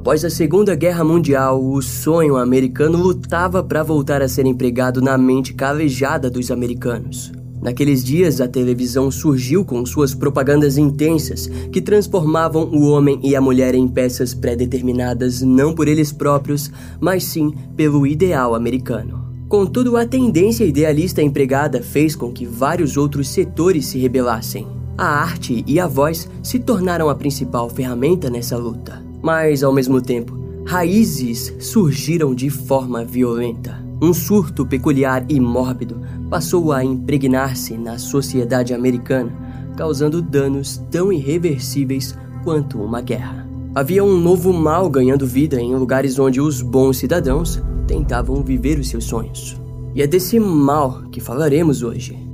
Após a Segunda Guerra Mundial, o sonho americano lutava para voltar a ser empregado na mente calejada dos americanos. Naqueles dias, a televisão surgiu com suas propagandas intensas que transformavam o homem e a mulher em peças pré-determinadas não por eles próprios, mas sim pelo ideal americano. Contudo, a tendência idealista empregada fez com que vários outros setores se rebelassem. A arte e a voz se tornaram a principal ferramenta nessa luta. Mas, ao mesmo tempo, raízes surgiram de forma violenta. Um surto peculiar e mórbido passou a impregnar-se na sociedade americana, causando danos tão irreversíveis quanto uma guerra. Havia um novo mal ganhando vida em lugares onde os bons cidadãos tentavam viver os seus sonhos. E é desse mal que falaremos hoje.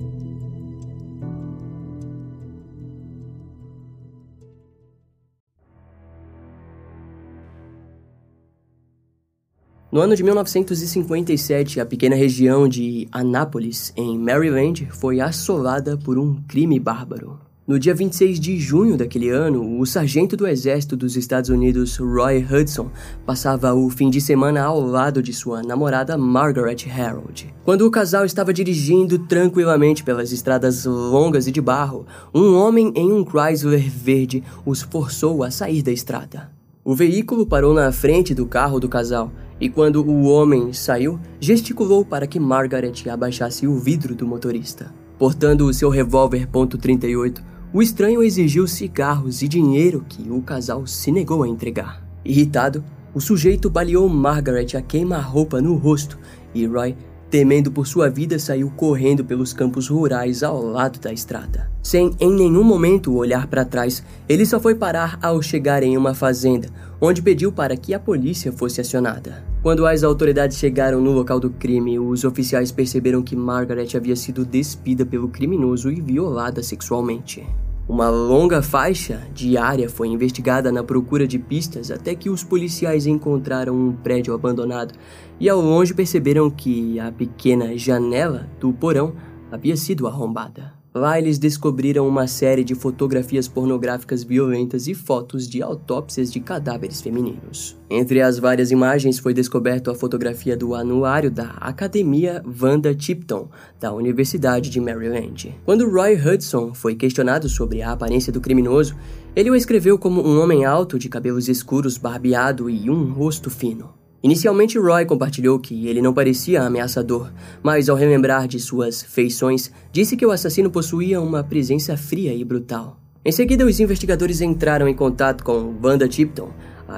No ano de 1957, a pequena região de Anápolis, em Maryland, foi assolada por um crime bárbaro. No dia 26 de junho daquele ano, o sargento do Exército dos Estados Unidos, Roy Hudson, passava o fim de semana ao lado de sua namorada Margaret Harold. Quando o casal estava dirigindo tranquilamente pelas estradas longas e de barro, um homem em um Chrysler verde os forçou a sair da estrada. O veículo parou na frente do carro do casal e quando o homem saiu, gesticulou para que Margaret abaixasse o vidro do motorista. Portando o seu revólver .38, o estranho exigiu cigarros e dinheiro que o casal se negou a entregar. Irritado, o sujeito baleou Margaret a queima-roupa no rosto e Roy temendo por sua vida, saiu correndo pelos campos rurais ao lado da estrada. Sem em nenhum momento olhar para trás, ele só foi parar ao chegar em uma fazenda, onde pediu para que a polícia fosse acionada. Quando as autoridades chegaram no local do crime, os oficiais perceberam que Margaret havia sido despida pelo criminoso e violada sexualmente. Uma longa faixa de área foi investigada na procura de pistas até que os policiais encontraram um prédio abandonado e ao longe perceberam que a pequena janela do porão havia sido arrombada. Lá eles descobriram uma série de fotografias pornográficas violentas e fotos de autópsias de cadáveres femininos. Entre as várias imagens foi descoberto a fotografia do anuário da Academia Vanda Tipton, da Universidade de Maryland. Quando Roy Hudson foi questionado sobre a aparência do criminoso, ele o escreveu como um homem alto de cabelos escuros, barbeado e um rosto fino. Inicialmente, Roy compartilhou que ele não parecia ameaçador, mas ao relembrar de suas feições, disse que o assassino possuía uma presença fria e brutal. Em seguida, os investigadores entraram em contato com Wanda Tipton,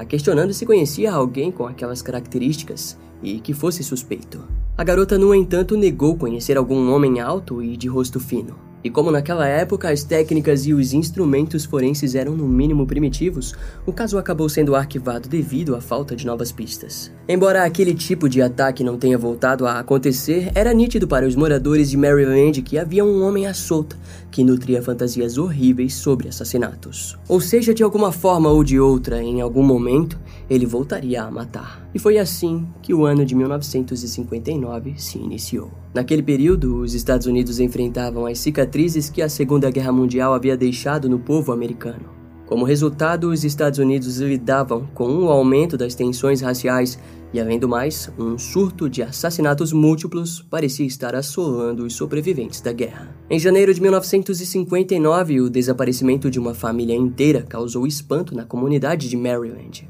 questionando se conhecia alguém com aquelas características e que fosse suspeito. A garota, no entanto, negou conhecer algum homem alto e de rosto fino. E como naquela época as técnicas e os instrumentos forenses eram no mínimo primitivos, o caso acabou sendo arquivado devido à falta de novas pistas. Embora aquele tipo de ataque não tenha voltado a acontecer, era nítido para os moradores de Maryland que havia um homem à solta que nutria fantasias horríveis sobre assassinatos. Ou seja, de alguma forma ou de outra, em algum momento, ele voltaria a matar. E foi assim que o ano de 1959 se iniciou. Naquele período, os Estados Unidos enfrentavam as cicatrizes que a Segunda Guerra Mundial havia deixado no povo americano. Como resultado, os Estados Unidos lidavam com o um aumento das tensões raciais e, além do mais, um surto de assassinatos múltiplos parecia estar assolando os sobreviventes da guerra. Em janeiro de 1959, o desaparecimento de uma família inteira causou espanto na comunidade de Maryland.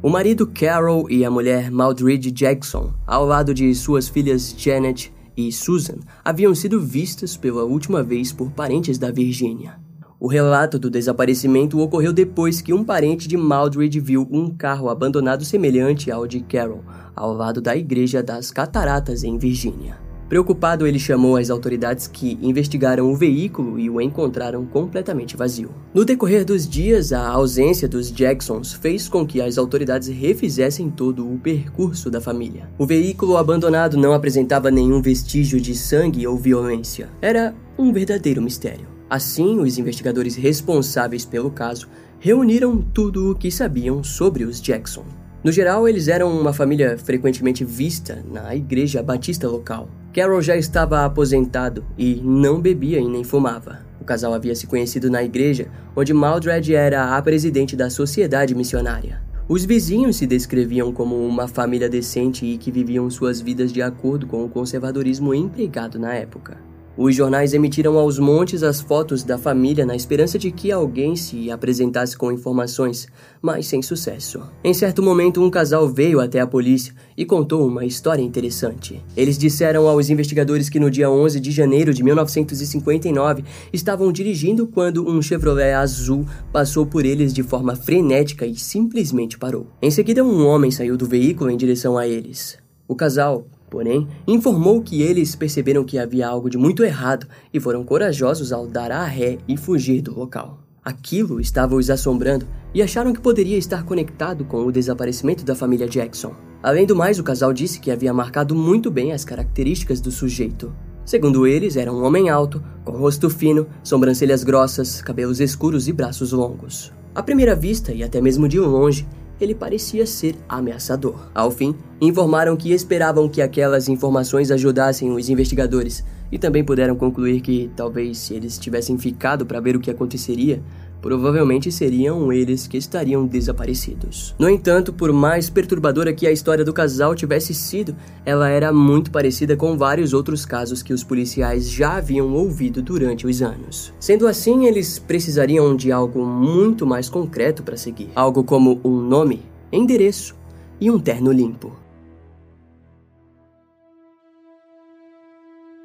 O marido Carol e a mulher Maldred Jackson, ao lado de suas filhas Janet e Susan, haviam sido vistas pela última vez por parentes da Virgínia. O relato do desaparecimento ocorreu depois que um parente de Maldred viu um carro abandonado semelhante ao de Carol, ao lado da Igreja das Cataratas, em Virgínia. Preocupado, ele chamou as autoridades que investigaram o veículo e o encontraram completamente vazio. No decorrer dos dias, a ausência dos Jacksons fez com que as autoridades refizessem todo o percurso da família. O veículo abandonado não apresentava nenhum vestígio de sangue ou violência. Era um verdadeiro mistério. Assim, os investigadores responsáveis pelo caso reuniram tudo o que sabiam sobre os Jackson. No geral, eles eram uma família frequentemente vista na igreja batista local. Carol já estava aposentado e não bebia e nem fumava. O casal havia se conhecido na igreja, onde Maldred era a presidente da sociedade missionária. Os vizinhos se descreviam como uma família decente e que viviam suas vidas de acordo com o conservadorismo empregado na época. Os jornais emitiram aos montes as fotos da família na esperança de que alguém se apresentasse com informações, mas sem sucesso. Em certo momento, um casal veio até a polícia e contou uma história interessante. Eles disseram aos investigadores que no dia 11 de janeiro de 1959 estavam dirigindo quando um Chevrolet azul passou por eles de forma frenética e simplesmente parou. Em seguida, um homem saiu do veículo em direção a eles. O casal Porém, informou que eles perceberam que havia algo de muito errado e foram corajosos ao dar a ré e fugir do local. Aquilo estava os assombrando e acharam que poderia estar conectado com o desaparecimento da família Jackson. Além do mais, o casal disse que havia marcado muito bem as características do sujeito. Segundo eles, era um homem alto, com rosto fino, sobrancelhas grossas, cabelos escuros e braços longos. À primeira vista e até mesmo de longe, ele parecia ser ameaçador. Ao fim, informaram que esperavam que aquelas informações ajudassem os investigadores e também puderam concluir que talvez se eles tivessem ficado para ver o que aconteceria, provavelmente seriam eles que estariam desaparecidos. No entanto, por mais perturbadora que a história do casal tivesse sido, ela era muito parecida com vários outros casos que os policiais já haviam ouvido durante os anos. Sendo assim, eles precisariam de algo muito mais concreto para seguir, algo como um nome, endereço e um terno limpo.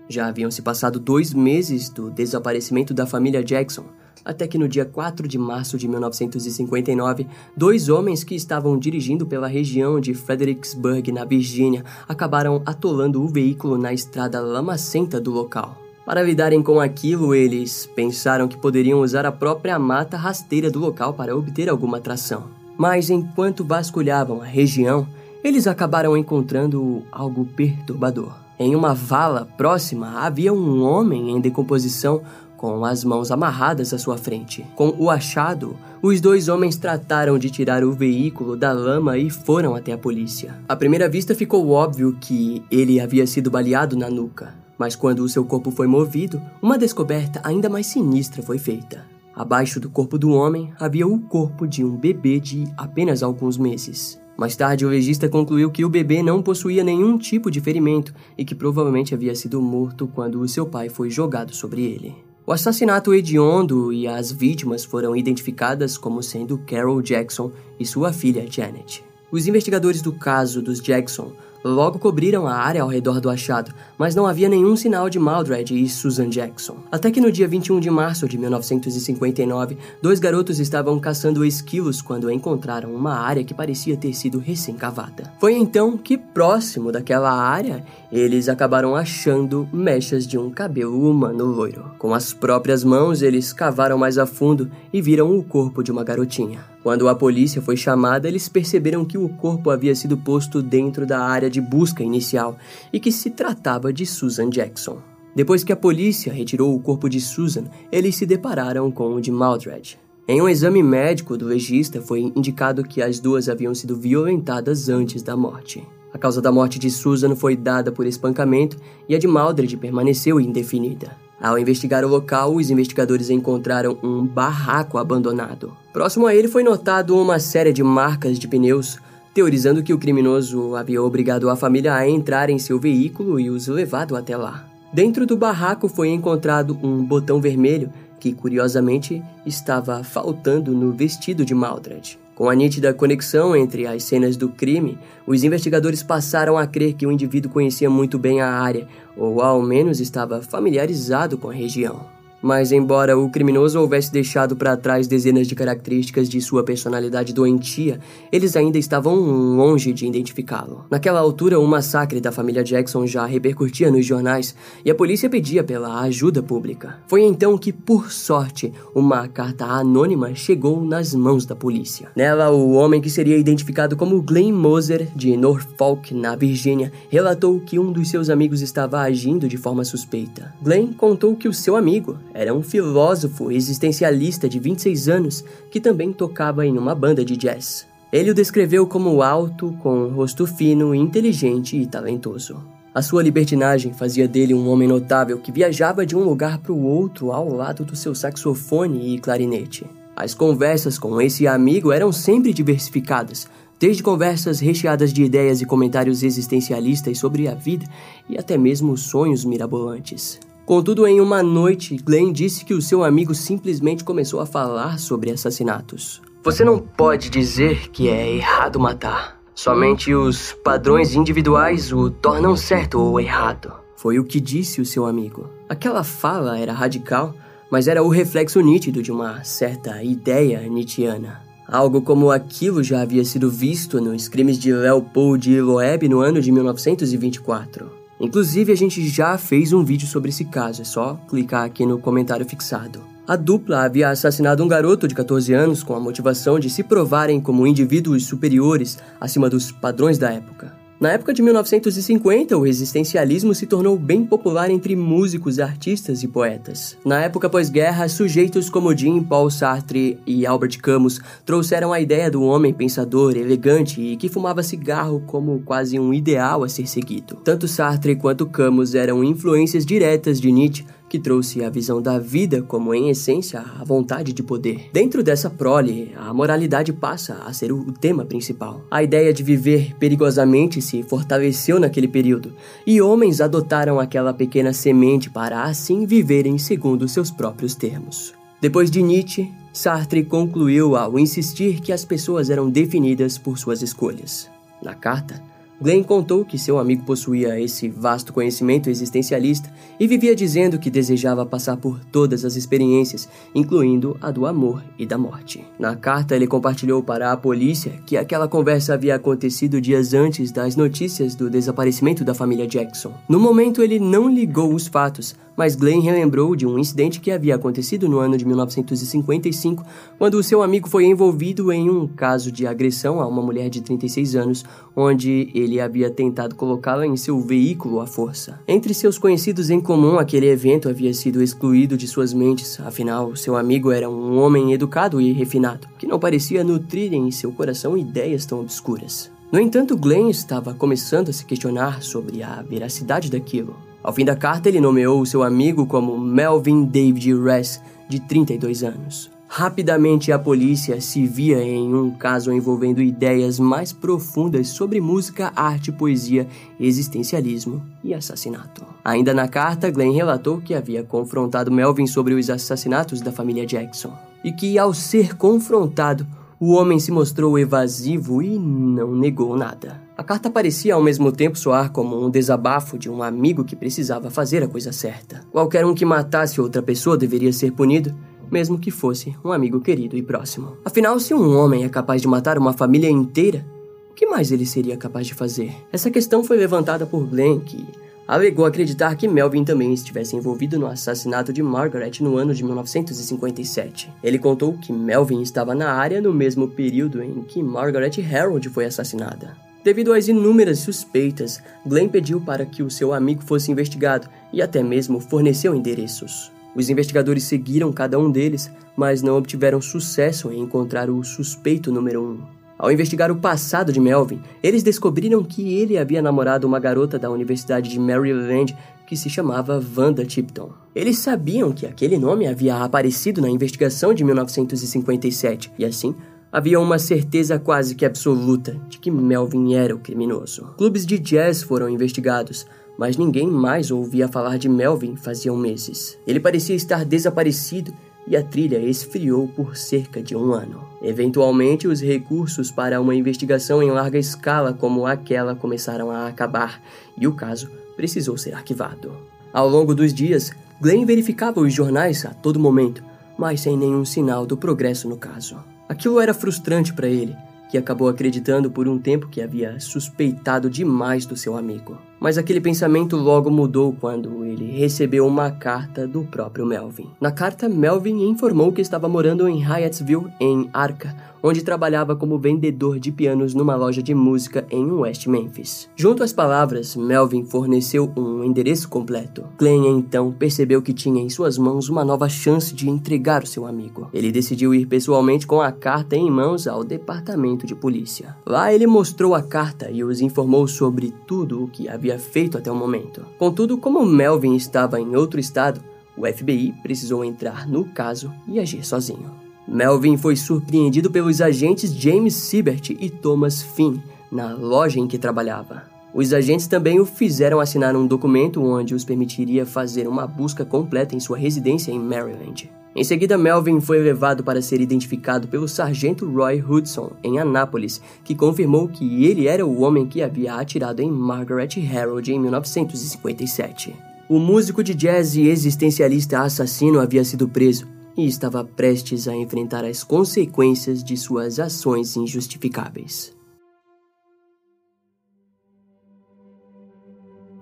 Já haviam se passado dois meses do desaparecimento da família Jackson, até que no dia 4 de março de 1959, dois homens que estavam dirigindo pela região de Fredericksburg, na Virgínia, acabaram atolando o veículo na estrada lamacenta do local. Para lidarem com aquilo, eles pensaram que poderiam usar a própria mata rasteira do local para obter alguma tração. Mas enquanto vasculhavam a região, eles acabaram encontrando algo perturbador. Em uma vala próxima havia um homem em decomposição com as mãos amarradas à sua frente. Com o achado, os dois homens trataram de tirar o veículo da lama e foram até a polícia. À primeira vista ficou óbvio que ele havia sido baleado na nuca, mas quando o seu corpo foi movido, uma descoberta ainda mais sinistra foi feita. Abaixo do corpo do homem havia o corpo de um bebê de apenas alguns meses. Mais tarde, o legista concluiu que o bebê não possuía nenhum tipo de ferimento e que provavelmente havia sido morto quando o seu pai foi jogado sobre ele. O assassinato hediondo e as vítimas foram identificadas como sendo Carol Jackson e sua filha Janet. Os investigadores do caso dos Jackson Logo cobriram a área ao redor do achado, mas não havia nenhum sinal de Maldred e Susan Jackson. Até que no dia 21 de março de 1959, dois garotos estavam caçando esquilos quando encontraram uma área que parecia ter sido recém-cavada. Foi então que, próximo daquela área, eles acabaram achando mechas de um cabelo humano loiro. Com as próprias mãos, eles cavaram mais a fundo e viram o corpo de uma garotinha. Quando a polícia foi chamada, eles perceberam que o corpo havia sido posto dentro da área de busca inicial e que se tratava de Susan Jackson. Depois que a polícia retirou o corpo de Susan, eles se depararam com o de Maldred. Em um exame médico do legista, foi indicado que as duas haviam sido violentadas antes da morte. A causa da morte de Susan foi dada por espancamento e a de Maldred permaneceu indefinida. Ao investigar o local, os investigadores encontraram um barraco abandonado. Próximo a ele foi notado uma série de marcas de pneus, teorizando que o criminoso havia obrigado a família a entrar em seu veículo e os levado até lá. Dentro do barraco foi encontrado um botão vermelho que, curiosamente, estava faltando no vestido de Maldred. Com a nítida conexão entre as cenas do crime, os investigadores passaram a crer que o indivíduo conhecia muito bem a área, ou ao menos estava familiarizado com a região. Mas, embora o criminoso houvesse deixado para trás dezenas de características de sua personalidade doentia, eles ainda estavam longe de identificá-lo. Naquela altura, o massacre da família Jackson já repercutia nos jornais e a polícia pedia pela ajuda pública. Foi então que, por sorte, uma carta anônima chegou nas mãos da polícia. Nela, o homem que seria identificado como Glenn Moser, de Norfolk, na Virgínia, relatou que um dos seus amigos estava agindo de forma suspeita. Glenn contou que o seu amigo, era um filósofo existencialista de 26 anos que também tocava em uma banda de jazz. Ele o descreveu como alto, com um rosto fino, inteligente e talentoso. A sua libertinagem fazia dele um homem notável que viajava de um lugar para o outro ao lado do seu saxofone e clarinete. As conversas com esse amigo eram sempre diversificadas, desde conversas recheadas de ideias e comentários existencialistas sobre a vida e até mesmo sonhos mirabolantes. Contudo, em uma noite, Glenn disse que o seu amigo simplesmente começou a falar sobre assassinatos. Você não pode dizer que é errado matar. Somente os padrões individuais o tornam certo ou errado. Foi o que disse o seu amigo. Aquela fala era radical, mas era o reflexo nítido de uma certa ideia nietzschiana. Algo como aquilo já havia sido visto nos crimes de Leopold e Loeb no ano de 1924. Inclusive, a gente já fez um vídeo sobre esse caso, é só clicar aqui no comentário fixado. A dupla havia assassinado um garoto de 14 anos com a motivação de se provarem como indivíduos superiores acima dos padrões da época. Na época de 1950, o existencialismo se tornou bem popular entre músicos, artistas e poetas. Na época pós-guerra, sujeitos como Jean-Paul Sartre e Albert Camus trouxeram a ideia do homem pensador, elegante e que fumava cigarro como quase um ideal a ser seguido. Tanto Sartre quanto Camus eram influências diretas de Nietzsche, que trouxe a visão da vida como, em essência, a vontade de poder. Dentro dessa prole, a moralidade passa a ser o tema principal. A ideia de viver perigosamente se fortaleceu naquele período, e homens adotaram aquela pequena semente para assim viverem segundo seus próprios termos. Depois de Nietzsche, Sartre concluiu ao insistir que as pessoas eram definidas por suas escolhas. Na carta, Glenn contou que seu amigo possuía esse vasto conhecimento existencialista e vivia dizendo que desejava passar por todas as experiências, incluindo a do amor e da morte. Na carta, ele compartilhou para a polícia que aquela conversa havia acontecido dias antes das notícias do desaparecimento da família Jackson. No momento, ele não ligou os fatos, mas Glenn relembrou de um incidente que havia acontecido no ano de 1955, quando seu amigo foi envolvido em um caso de agressão a uma mulher de 36 anos, onde ele havia tentado colocá-la em seu veículo à força. Entre seus conhecidos em comum, aquele evento havia sido excluído de suas mentes, afinal, seu amigo era um homem educado e refinado, que não parecia nutrir em seu coração ideias tão obscuras. No entanto, Glenn estava começando a se questionar sobre a veracidade daquilo. Ao fim da carta, ele nomeou seu amigo como Melvin David Ress, de 32 anos. Rapidamente, a polícia se via em um caso envolvendo ideias mais profundas sobre música, arte, poesia, existencialismo e assassinato. Ainda na carta, Glenn relatou que havia confrontado Melvin sobre os assassinatos da família Jackson e que, ao ser confrontado, o homem se mostrou evasivo e não negou nada. A carta parecia ao mesmo tempo soar como um desabafo de um amigo que precisava fazer a coisa certa. Qualquer um que matasse outra pessoa deveria ser punido, mesmo que fosse um amigo querido e próximo. Afinal, se um homem é capaz de matar uma família inteira, o que mais ele seria capaz de fazer? Essa questão foi levantada por Glenn, que alegou acreditar que Melvin também estivesse envolvido no assassinato de Margaret no ano de 1957. Ele contou que Melvin estava na área no mesmo período em que Margaret Harold foi assassinada. Devido às inúmeras suspeitas, Glenn pediu para que o seu amigo fosse investigado e até mesmo forneceu endereços. Os investigadores seguiram cada um deles, mas não obtiveram sucesso em encontrar o suspeito número um. Ao investigar o passado de Melvin, eles descobriram que ele havia namorado uma garota da Universidade de Maryland que se chamava Wanda Tipton. Eles sabiam que aquele nome havia aparecido na investigação de 1957 e assim havia uma certeza quase que absoluta de que Melvin era o criminoso. Clubes de jazz foram investigados, mas ninguém mais ouvia falar de Melvin faziam meses. Ele parecia estar desaparecido e a trilha esfriou por cerca de um ano. Eventualmente, os recursos para uma investigação em larga escala como aquela começaram a acabar e o caso precisou ser arquivado. Ao longo dos dias, Glenn verificava os jornais a todo momento, mas sem nenhum sinal do progresso no caso. Aquilo era frustrante para ele, que acabou acreditando por um tempo que havia suspeitado demais do seu amigo. Mas aquele pensamento logo mudou quando ele recebeu uma carta do próprio Melvin. Na carta, Melvin informou que estava morando em Hyattsville, em Arca, onde trabalhava como vendedor de pianos numa loja de música em West Memphis. Junto às palavras, Melvin forneceu um endereço completo. Glenn então percebeu que tinha em suas mãos uma nova chance de entregar o seu amigo. Ele decidiu ir pessoalmente com a carta em mãos ao departamento de polícia. Lá ele mostrou a carta e os informou sobre tudo o que havia feito até o momento. Contudo, como Melvin estava em outro estado, o FBI precisou entrar no caso e agir sozinho. Melvin foi surpreendido pelos agentes James Siebert e Thomas Finn na loja em que trabalhava. Os agentes também o fizeram assinar um documento onde os permitiria fazer uma busca completa em sua residência em Maryland. Em seguida, Melvin foi levado para ser identificado pelo sargento Roy Hudson, em Anápolis, que confirmou que ele era o homem que havia atirado em Margaret Harold em 1957. O músico de jazz e existencialista assassino havia sido preso e estava prestes a enfrentar as consequências de suas ações injustificáveis.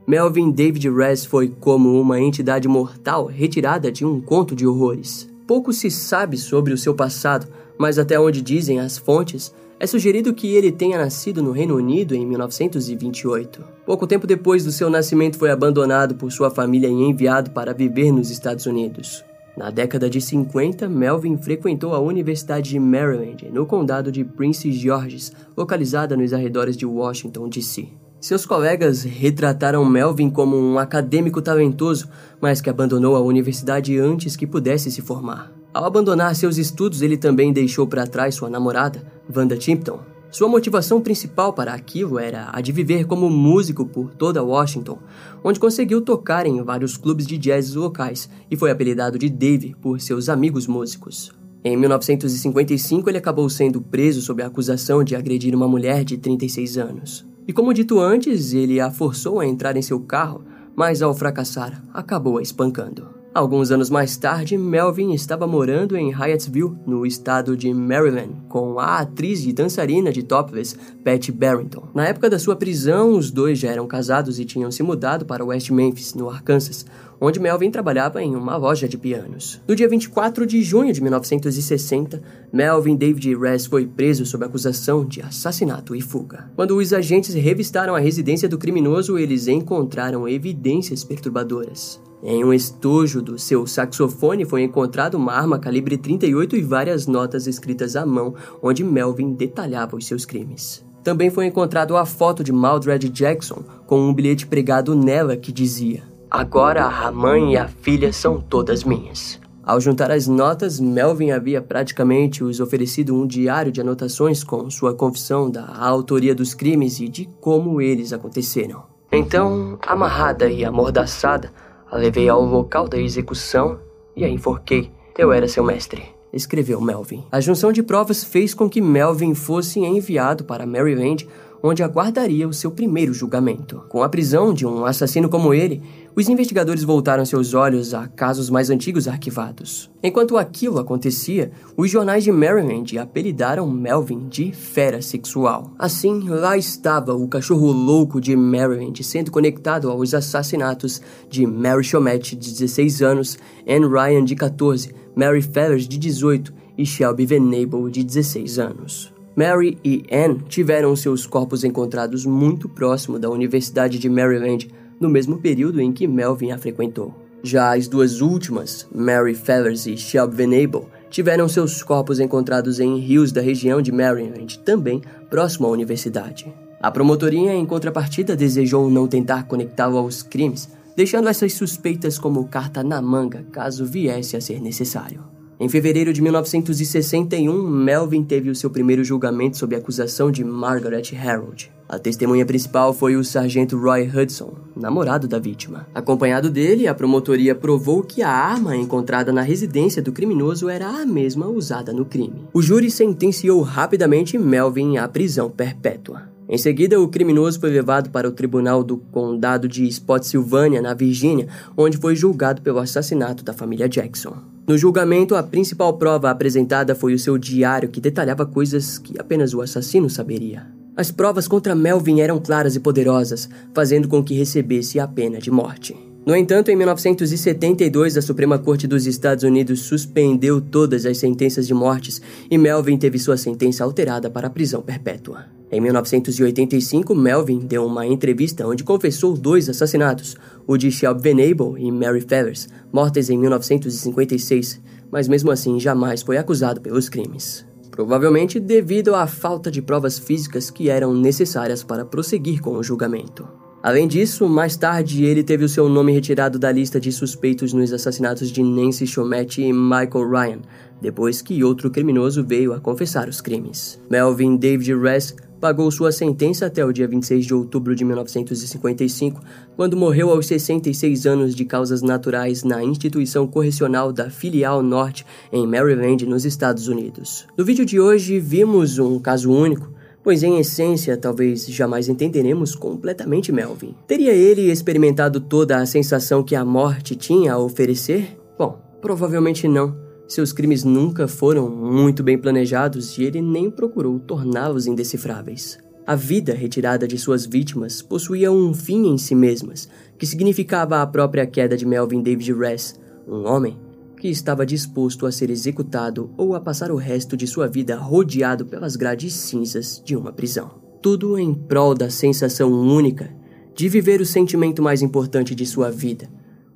Melvin David Rez foi como uma entidade mortal retirada de um conto de horrores. Pouco se sabe sobre o seu passado, mas até onde dizem as fontes, é sugerido que ele tenha nascido no Reino Unido em 1928. Pouco tempo depois do seu nascimento, foi abandonado por sua família e enviado para viver nos Estados Unidos. Na década de 50, Melvin frequentou a Universidade de Maryland, no condado de Prince George's, localizada nos arredores de Washington, D.C. Seus colegas retrataram Melvin como um acadêmico talentoso, mas que abandonou a universidade antes que pudesse se formar. Ao abandonar seus estudos, ele também deixou para trás sua namorada, Wanda Timpton. Sua motivação principal para aquilo era a de viver como músico por toda Washington, onde conseguiu tocar em vários clubes de jazz locais e foi apelidado de Dave por seus amigos músicos. Em 1955, ele acabou sendo preso sob a acusação de agredir uma mulher de 36 anos. E como dito antes, ele a forçou a entrar em seu carro, mas ao fracassar, acabou a espancando. Alguns anos mais tarde, Melvin estava morando em Hyattsville, no estado de Maryland, com a atriz e dançarina de topless Patty Barrington. Na época da sua prisão, os dois já eram casados e tinham se mudado para West Memphis, no Arkansas, onde Melvin trabalhava em uma loja de pianos. No dia 24 de junho de 1960, Melvin David Rez foi preso sob acusação de assassinato e fuga. Quando os agentes revistaram a residência do criminoso, eles encontraram evidências perturbadoras. Em um estojo do seu saxofone foi encontrado uma arma calibre 38 e várias notas escritas à mão, onde Melvin detalhava os seus crimes. Também foi encontrado a foto de Maldred Jackson com um bilhete pregado nela que dizia: Agora a mãe e a filha são todas minhas. Ao juntar as notas, Melvin havia praticamente os oferecido um diário de anotações com sua confissão da autoria dos crimes e de como eles aconteceram. Então, amarrada e amordaçada, a levei ao local da execução e a enforquei. Eu era seu mestre escreveu Melvin. A junção de provas fez com que Melvin fosse enviado para Maryland, onde aguardaria o seu primeiro julgamento. Com a prisão de um assassino como ele, os investigadores voltaram seus olhos a casos mais antigos arquivados. Enquanto aquilo acontecia, os jornais de Maryland apelidaram Melvin de fera sexual. Assim, lá estava o cachorro louco de Maryland sendo conectado aos assassinatos de Mary Chomette, de 16 anos, Anne Ryan, de 14, Mary Fellers, de 18 e Shelby Venable, de 16 anos. Mary e Anne tiveram seus corpos encontrados muito próximo da Universidade de Maryland, no mesmo período em que Melvin a frequentou. Já as duas últimas, Mary Fellers e Shelby Venable, tiveram seus corpos encontrados em rios da região de Maryland, também próximo à universidade. A promotoria, em contrapartida, desejou não tentar conectá-lo aos crimes, deixando essas suspeitas como carta na manga caso viesse a ser necessário. Em fevereiro de 1961, Melvin teve o seu primeiro julgamento sob acusação de Margaret Harold. A testemunha principal foi o sargento Roy Hudson, namorado da vítima. Acompanhado dele, a promotoria provou que a arma encontrada na residência do criminoso era a mesma usada no crime. O júri sentenciou rapidamente Melvin à prisão perpétua. Em seguida, o criminoso foi levado para o tribunal do condado de Spotsylvania, na Virgínia, onde foi julgado pelo assassinato da família Jackson. No julgamento, a principal prova apresentada foi o seu diário que detalhava coisas que apenas o assassino saberia. As provas contra Melvin eram claras e poderosas, fazendo com que recebesse a pena de morte. No entanto, em 1972, a Suprema Corte dos Estados Unidos suspendeu todas as sentenças de mortes e Melvin teve sua sentença alterada para a prisão perpétua. Em 1985, Melvin deu uma entrevista onde confessou dois assassinatos, o de Shelby Venable e Mary Fellers, mortas em 1956, mas mesmo assim jamais foi acusado pelos crimes. Provavelmente devido à falta de provas físicas que eram necessárias para prosseguir com o julgamento. Além disso, mais tarde ele teve o seu nome retirado da lista de suspeitos nos assassinatos de Nancy Chomet e Michael Ryan, depois que outro criminoso veio a confessar os crimes. Melvin David Ress pagou sua sentença até o dia 26 de outubro de 1955, quando morreu aos 66 anos de causas naturais na instituição correcional da Filial Norte em Maryland, nos Estados Unidos. No vídeo de hoje vimos um caso único, pois em essência talvez jamais entenderemos completamente Melvin. Teria ele experimentado toda a sensação que a morte tinha a oferecer? Bom, provavelmente não. Seus crimes nunca foram muito bem planejados e ele nem procurou torná-los indecifráveis. A vida retirada de suas vítimas possuía um fim em si mesmas, que significava a própria queda de Melvin David Ress, um homem que estava disposto a ser executado ou a passar o resto de sua vida rodeado pelas grades cinzas de uma prisão. Tudo em prol da sensação única de viver o sentimento mais importante de sua vida,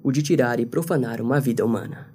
o de tirar e profanar uma vida humana.